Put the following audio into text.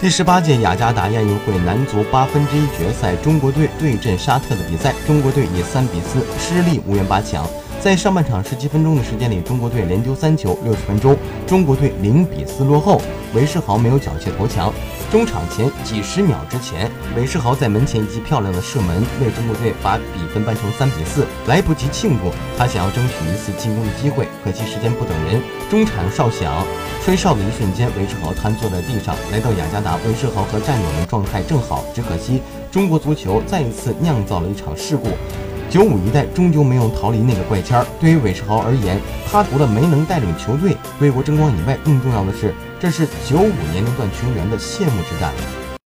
第十八届雅加达亚运会男足八分之一决赛，中国队对阵沙特的比赛，中国队以三比四失利无缘八强。在上半场十七分钟的时间里，中国队连丢三球。六十分钟，中国队零比四落后，韦世豪没有缴械投降。中场前几十秒之前，韦世豪在门前一记漂亮的射门，为中国队把比分扳成三比四。来不及庆祝，他想要争取一次进攻的机会，可惜时间不等人。中场哨响，吹哨的一瞬间，韦世豪瘫坐在地上。来到雅加达，韦世豪和战友们状态正好，只可惜中国足球再一次酿造了一场事故。九五一代终究没有逃离那个怪圈。对于韦世豪而言，他除了没能带领球队为国争光以外，更重要的是，这是九五年龄段球员的谢幕之战。